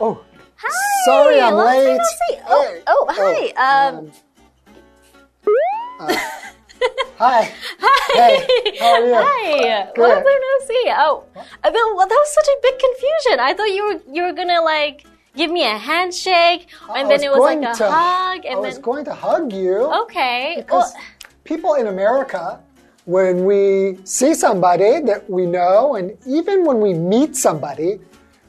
Oh sorry, I'm long late. no see. Oh, Hey. oh, hi. Um, uh, hi. Hey, how are you? Hi. Good. Long time no see. Oh, uh, that, well, that was such a big confusion. I thought you were you were gonna like give me a handshake, I and then it was like a to- hug, I and was going to hug you. okay. Because Well, people in America, when we see somebody that we know, and even when we meet somebody,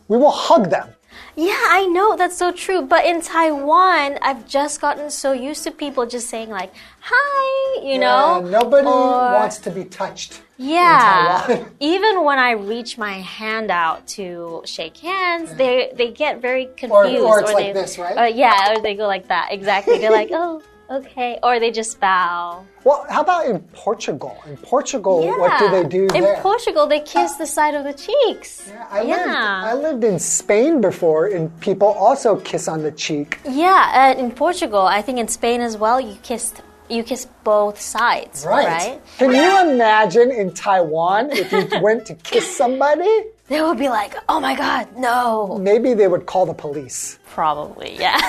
we will hug them. Yeah, I know that's so true. But in Taiwan, I've just gotten so used to people just saying like "hi," you know. Nobody or- wants to be touched. Yeah. Even when I reach my hand out to shake hands, they they get very confused. or it's they, like this, right? Uh, yeah, or they go like that. Exactly. They're like, oh, okay. Or they just bow. Well, how about in Portugal? In Portugal, what do they do In there? Portugal, they kiss the side of the cheeks. Yeah, I, Lived, I lived in Spain before, and people also kiss on the cheek. Yeah, uh, in Portugal, I think in Spain as well, you kissed you kiss both sides, right? right? Can you imagine in Taiwan if you went to kiss somebody? They would be like, "Oh my god, no!" Maybe they would call the police. Probably, yeah,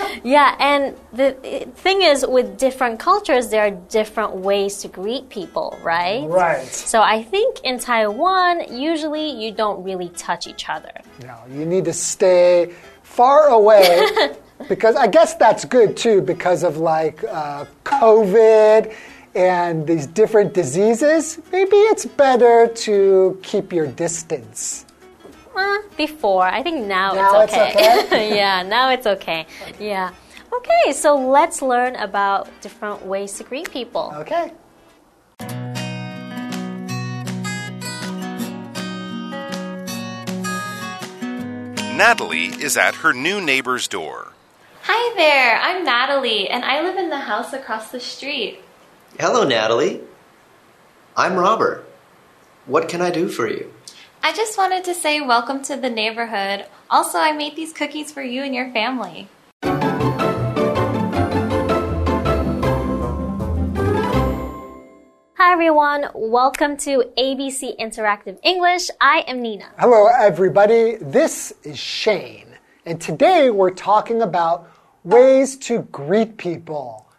yeah. And the thing is, with different cultures, there are different ways to greet people, right? Right. So I think in Taiwan, usually you don't really touch each other. No, you need to stay far away because I guess that's good too because of like uh, COVID and these different diseases. Maybe it's better to keep your distance. Uh, before, I think now, Now it's it's okay. okay? yeah, now it's okay. Yeah. Okay, so let's learn about different ways to greet people. Okay. Natalie is at her new neighbor's door. Hi there, I'm Natalie, and I live in the house across the street. Hello, Natalie. I'm Robert. What can I do for you? I just wanted to say welcome to the neighborhood. Also, I made these cookies for you and your family. Hi everyone, welcome to ABC Interactive English. I am Nina. Hello, everybody. This is Shane. And today we're talking about ways to greet people.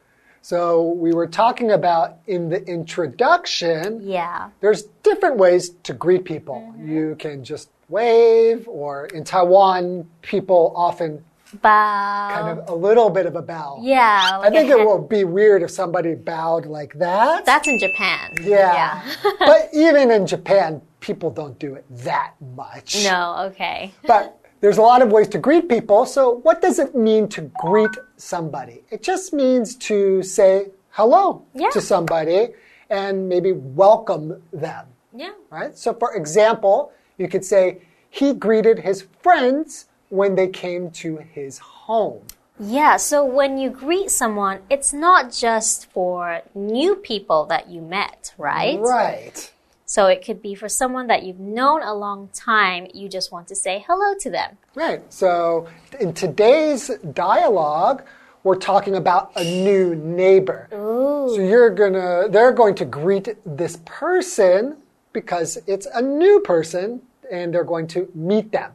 So, we were talking about in the introduction, Yeah. there's different ways to greet people. Mm-hmm. You can just wave, or in Taiwan, people often Bow. kind of a little bit of a bow. yeah. I think it will be weird if somebody bowed like that. That's in Japan. yeah. but even in Japan, people don't do it that much. no, okay. But there's a lot of ways to greet people. So, what does it mean to greet somebody? It just means to say hello Yeah. to somebody and maybe welcome them, Yeah. right? So, for example, you could say, he greeted his friends when they came to his home. Yeah, so when you greet someone, it's not just for new people that you met, right? Right. So it could be for someone that you've known a long time, you just want to say hello to them. Right. So, in today's dialogue, we're talking about a new neighbor. So you're gonna, they're going to greet this person because it's a new person and they're going to meet them.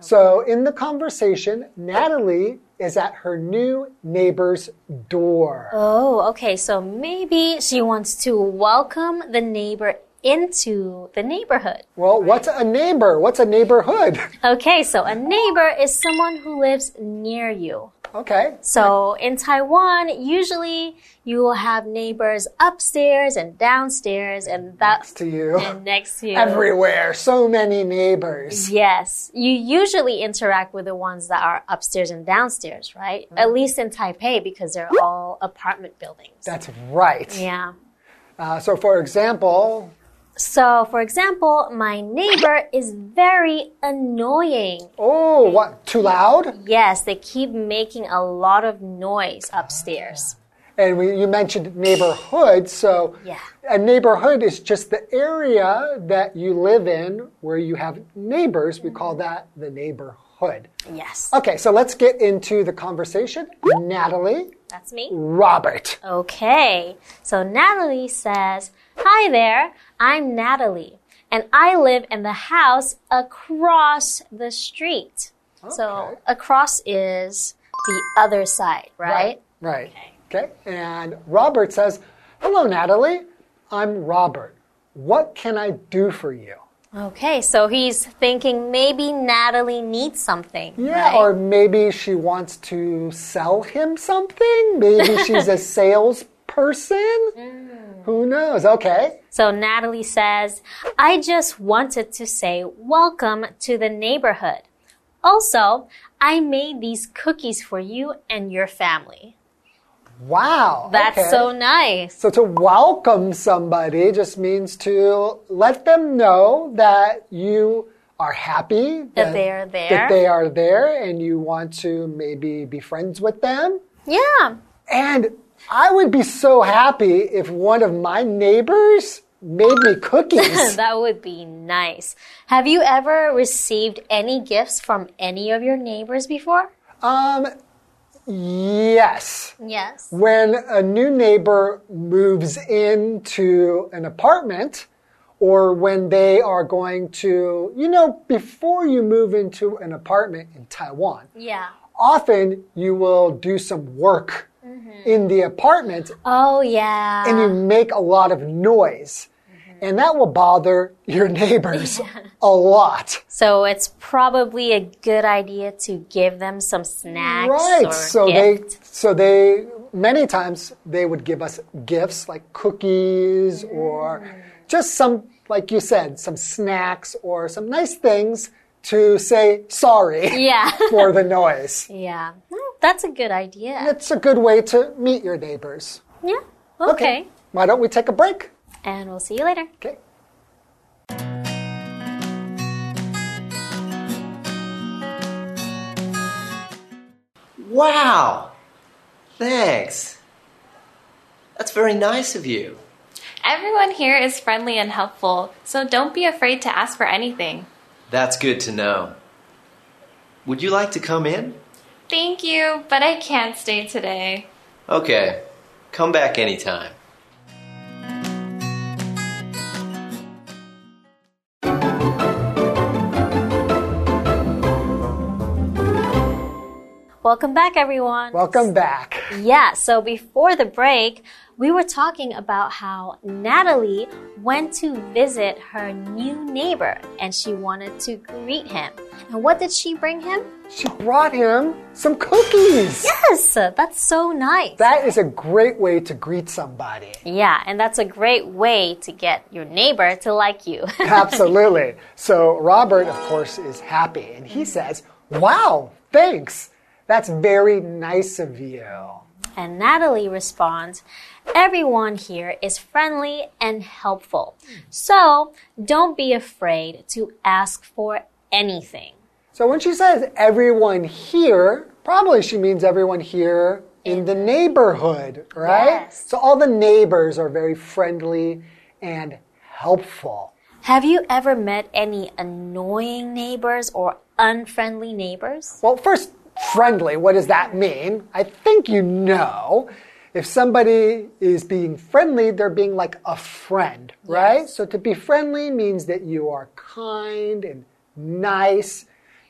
So in the conversation, Natalie is at her new neighbor's door. Oh, okay. So maybe she wants to welcome the neighbor into the neighborhood. Well, what's a neighbor? What's a neighborhood? Okay, so a neighbor is someone who lives near you. Okay. So in Taiwan, usually you will have neighbors upstairs and downstairs and that's To you. and next to you. Everywhere. So many neighbors. Yes, you usually interact with the ones that are upstairs and downstairs, right? Mm-hmm. At least in Taipei because they're all apartment buildings. That's right. yeah. Uh, so, for example, So, for example, my neighbor is very annoying. oh, what? Too loud? Yes, they keep making a lot of noise upstairs. And we, you mentioned neighborhood. So, Yeah. a neighborhood is just the area that you live in where you have neighbors. We call mm-hmm. that the neighborhood. Yes, Okay, so let's get into the conversation. Natalie, that's me. Robert. Okay, so Natalie says, Hi there, I'm Natalie, and I live in the house across the street. So, across is the other side, right? Right. Okay. And Robert says, Hello, Natalie. I'm Robert. What can I do for you? Okay, so he's thinking maybe Natalie needs something. Yeah, right? or maybe she wants to sell him something. Maybe she's a salesperson. Mm. Who knows? Okay. So Natalie says, I just wanted to say welcome to the neighborhood. Also, I made these cookies for you and your family. Wow. That's okay. so nice. So to welcome somebody just means to let them know that you are happy That they are there. that they are there, and you want to maybe be friends with them. Yeah. And I would be so happy if one of my neighbors made me cookies. That would be nice. Have you ever received any gifts from any of your neighbors before? um, yes. Yes. When a new neighbor moves into an apartment, or when they are going to, you know, before you move into an apartment in Taiwan, Yeah. often you will do some work mm-hmm. in the apartment Oh, yeah. and you make a lot of noise. And that will bother your neighbors a lot. so it's probably a good idea to give them some snacks. Right. Or So gift. they so they many times they would give us gifts like cookies or mm. just some like you said, some snacks or some nice things to say sorry Yeah. for the noise. yeah. That's a good idea. It's a good way to meet your neighbors. Yeah. Okay. Why don't we take a break? And we'll see you later. Okay. Wow! Thanks. That's very nice of you. Everyone here is friendly and helpful, so don't be afraid to ask for anything. That's good to know. Would you like to come in? Thank you, but I can't stay today. Okay. Come back anytime. Welcome back, everyone. Welcome back. Yeah, so before the break, we were talking about how Natalie went to visit her new neighbor and she wanted to greet him. And what did she bring him? She brought him some cookies. Yes, that's so nice. That is a great way to greet somebody. yeah, and that's a great way to get your neighbor to like you. Absolutely. So Robert, of course, is happy and he says, Wow, thanks. That's very nice of you. And Natalie responds, Everyone here is friendly and helpful. So don't be afraid to ask for anything. So when she says everyone here, probably she means everyone here in the neighborhood, right? Yes. So all the neighbors are very friendly and helpful. Have you ever met any annoying neighbors or unfriendly neighbors? Well, first, friendly, what does that mean? I think you know. If somebody is being friendly, they're being like a friend, right? So to be friendly means that you are kind and nice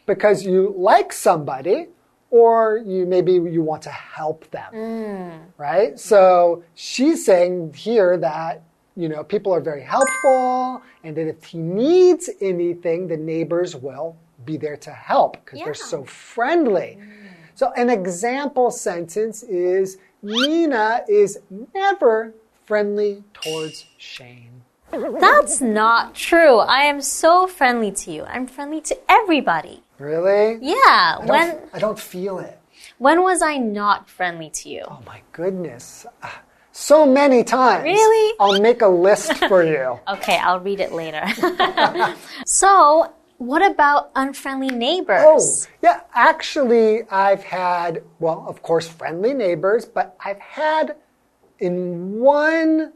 because you like somebody or you maybe you want to help them. Mm. Right? So she's saying here that you know, people are very helpful, and that if he needs anything, the neighbors will be there to help because they're so friendly. So, an example sentence is Nina is never friendly towards Shane. That's not true. I am so friendly to you. I'm friendly to everybody. Really? Yeah. I When I don't feel it. when was I not friendly to you? Oh my goodness. Ah, So many times. Really? I'll make a list for you. Okay, I'll read it later. so, what about unfriendly neighbors? Oh, yeah. Actually, I've had, well, of course, friendly neighbors, but I've had in one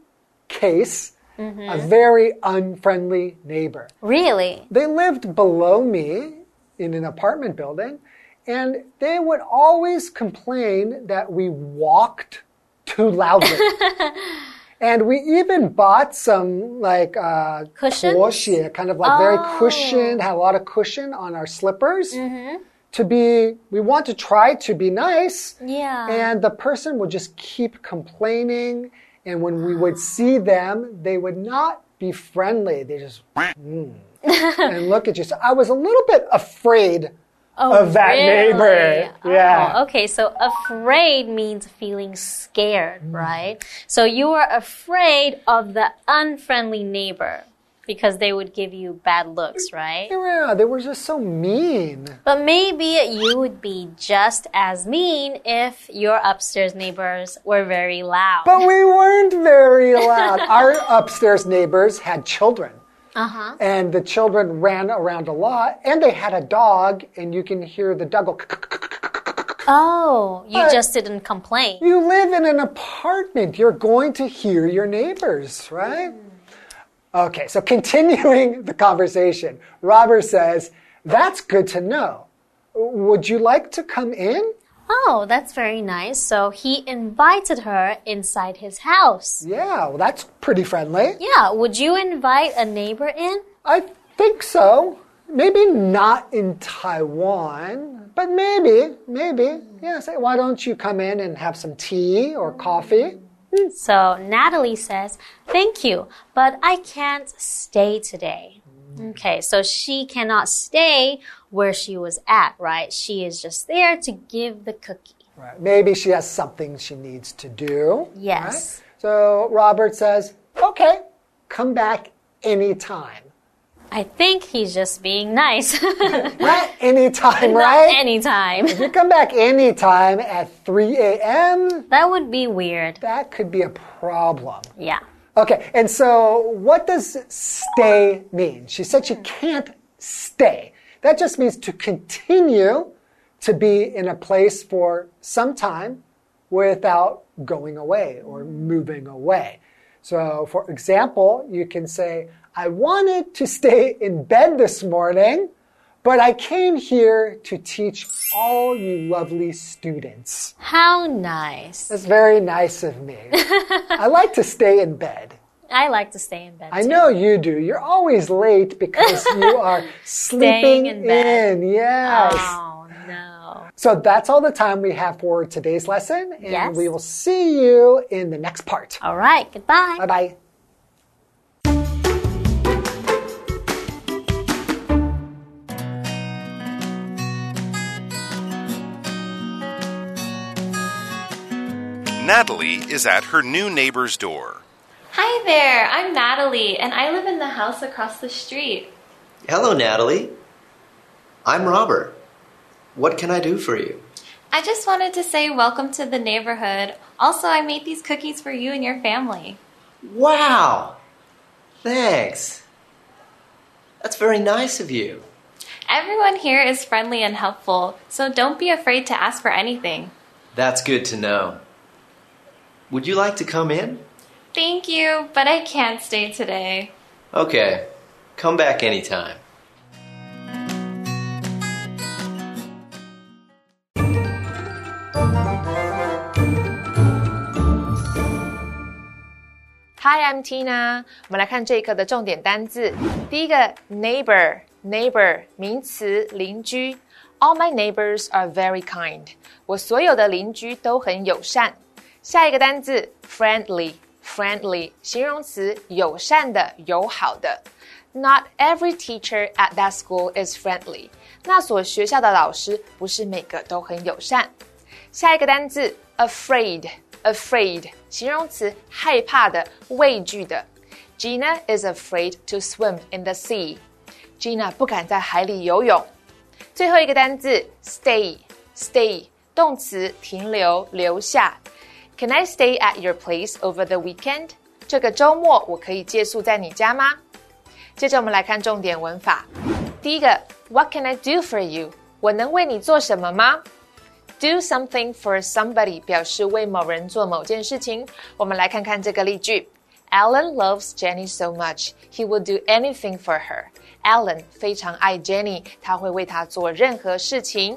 case mm-hmm. a very unfriendly neighbor. Really? They lived below me in an apartment building, and they would always complain that we walked too loudly. and we even bought some like uh, Cushions? kind of like very Oh. cushioned, had a lot of cushion on our slippers to be, we want to try to be nice. Yeah. And the person would just keep complaining. And when we would see them, they would not be friendly. They just, mm, and look at you. So I was a little bit afraid of that neighbor. Oh, Yeah. Oh, okay. So afraid means feeling scared, Mm. right? So you were afraid of the unfriendly neighbor because they would give you bad looks, right? Yeah, they were just so mean. But maybe you would be just as mean if your upstairs neighbors were very loud. But we weren't very loud. Our upstairs neighbors had children. Uh huh. And the children ran around a lot, and they had a dog, and you can hear the dog go. Oh, you But- just didn't complain. You live in an apartment, you're going to hear your neighbors, right? Okay, so continuing the conversation, Robert says, That's good to know. Would you like to come in? Oh, that's very nice. So he invited her inside his house. Yeah, well, that's pretty friendly. Yeah, would you invite a neighbor in? I think so. Maybe not in Taiwan, but maybe, maybe. Yeah, say, why don't you come in and have some tea or coffee? Hmm. So Natalie says, Thank you, but I can't stay today. Hmm. Okay, so she cannot stay where she was at, right? She is just there to give the cookie. Right. Maybe she has something she needs to do. Yes. right? So Robert says, okay, come back anytime. I think he's just being nice. Not anytime, Not right? anytime. if you come back anytime at 3 a.m., That would be weird. that could be a problem. Yeah. Okay, and so what does stay mean? She said she can't stay. That just means to continue to be in a place for some time without going away or moving away. So, for example, you can say, I wanted to stay in bed this morning, but I came here to teach all you lovely students. How nice. That's very nice of me. I like to stay in bed. I like to stay in bed. I too. know you do. You're always late because you are sleeping in bed. in. Yes. Oh, no. So that's all the time we have for today's lesson. And Yes. we will see you in the next part. All right. Goodbye. Bye bye. Natalie is at her new neighbor's door. Hi there, I'm Natalie, and I live in the house across the street. Hello, Natalie. I'm Robert. What can I do for you? I just wanted to say welcome to the neighborhood. Also, I made these cookies for you and your family. Wow! Thanks. That's very nice of you. Everyone here is friendly and helpful, so don't be afraid to ask for anything. That's good to know. Would you like to come in? Thank you, but I can't stay today. Okay. Come back anytime. Hi, I'm Tina。我们来看这一课的重点单字。第一个，neighbor，neighbor 名词，邻居。All my neighbors are very kind。我所有的邻居都很友善。下一个单字 ，friendly，friendly 形容词，友善的，友好的。Not every teacher at that school is friendly。那所学校的老师不是每个都很友善。下一个单字，afraid。afraid 形容词，害怕的、畏惧的。Gina is afraid to swim in the sea. Gina 不敢在海里游泳。最后一个单字，stay stay 动词，停留、留下。 Can I stay at your place over the weekend? 这个周末我可以借宿在你家吗？接着我们来看重点文法。第一个，What can I do for you？我能为你做什么吗？Do something for somebody 表示为某人做某件事情。我们来看看这个例句：Alan loves Jenny so much, he will do anything for her. Alan 非常爱 Jenny，他会为她做任何事情。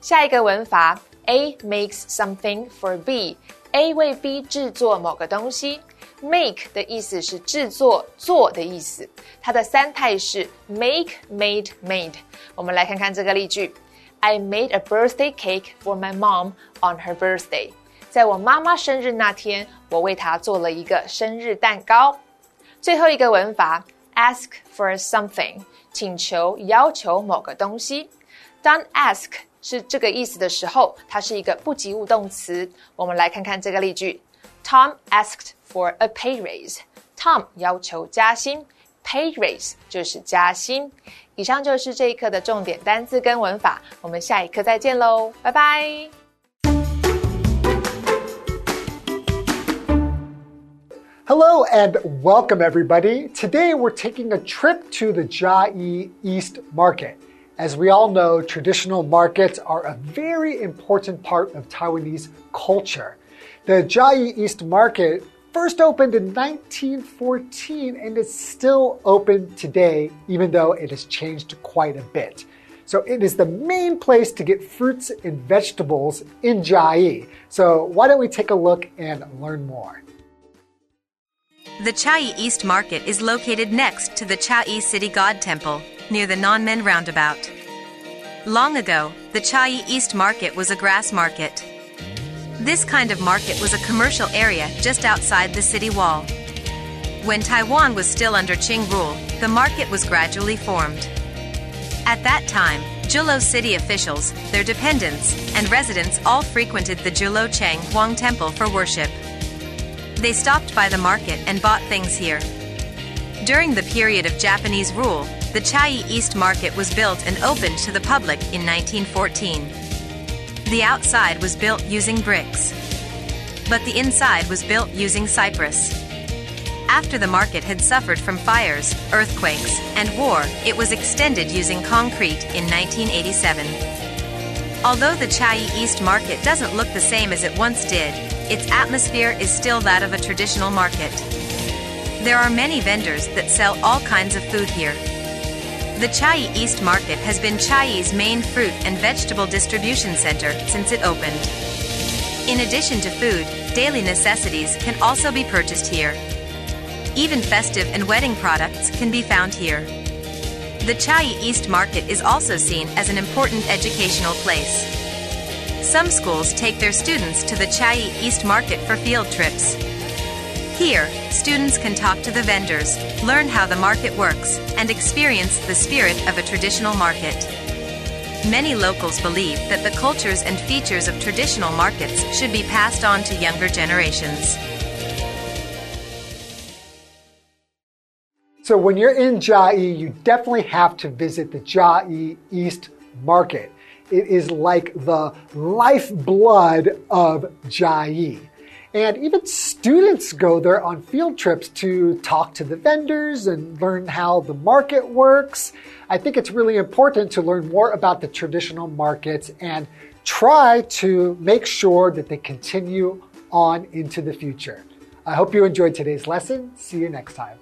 下一个文法 ：A makes something for B。A 为 B 制作某个东西。Make 的意思是制作、做的意思，它的三态是 make、made、made。我们来看看这个例句 I made a birthday cake for my mom on her birthday. 在我妈妈生日那天，我为她做了一个生日蛋糕。最后一个文法，ask for something，请求、要求某个东西。当 ask 是这个意思的时候，它是一个不及物动词。我们来看看这个例句：Tom asked for a pay raise. Tom 要求加薪，pay raise 就是加薪。以上就是这一课的重点单字跟文法，我们下一课再见喽，拜拜。Hello and welcome everybody. Today we're taking a trip to the Chiayi East Market. As we all know, traditional markets are a very important part of Taiwanese culture. The Chiayi East Market first opened in 1914 and is still open today, even though it has changed quite a bit. So it is the main place to get fruits and vegetables in Chiayi. So why don't we take a look and learn more? The Chiayi East Market is located next to the Chiayi City God Temple, near the Nanmen Roundabout. Long ago, the Chiayi East Market was a grass market. This kind of market was a commercial area just outside the city wall. When Taiwan was still under Qing rule, the market was gradually formed. At that time, Zhuluo city officials, their dependents, and residents all frequented the Zhuluo Cheng Huang Temple for worship. They stopped by the market and bought things here. During the period of Japanese rule, the Chiayi East Market was built and opened to the public in 1914. The outside was built using bricks, but the inside was built using cypress. After the market had suffered from fires, earthquakes, and war, it was extended using concrete in 1987. Although the Chiayi East Market doesn't look the same as it once did, its atmosphere is still that of a traditional market. There are many vendors that sell all kinds of food here. The Chiayi East Market has been Chiayi's main fruit and vegetable distribution center since it opened. In addition to food, daily necessities can also be purchased here. Even festive and wedding products can be found here. The Chiayi East Market is also seen as an important educational place. Some schools take their students to the Chiayi East Market for field trips. Here, students can talk to the vendors, learn how the market works, and experience the spirit of a traditional market. Many locals believe that the cultures and features of traditional markets should be passed on to younger generations. So when you're in Chiayi, you definitely have to visit the Chiayi East Market. It is like the lifeblood of Chiayi. And even students go there on field trips to talk to the vendors and learn how the market works. I think it's really important to learn more about the traditional markets and try to make sure that they continue on into the future. I hope you enjoyed today's lesson. See you next time.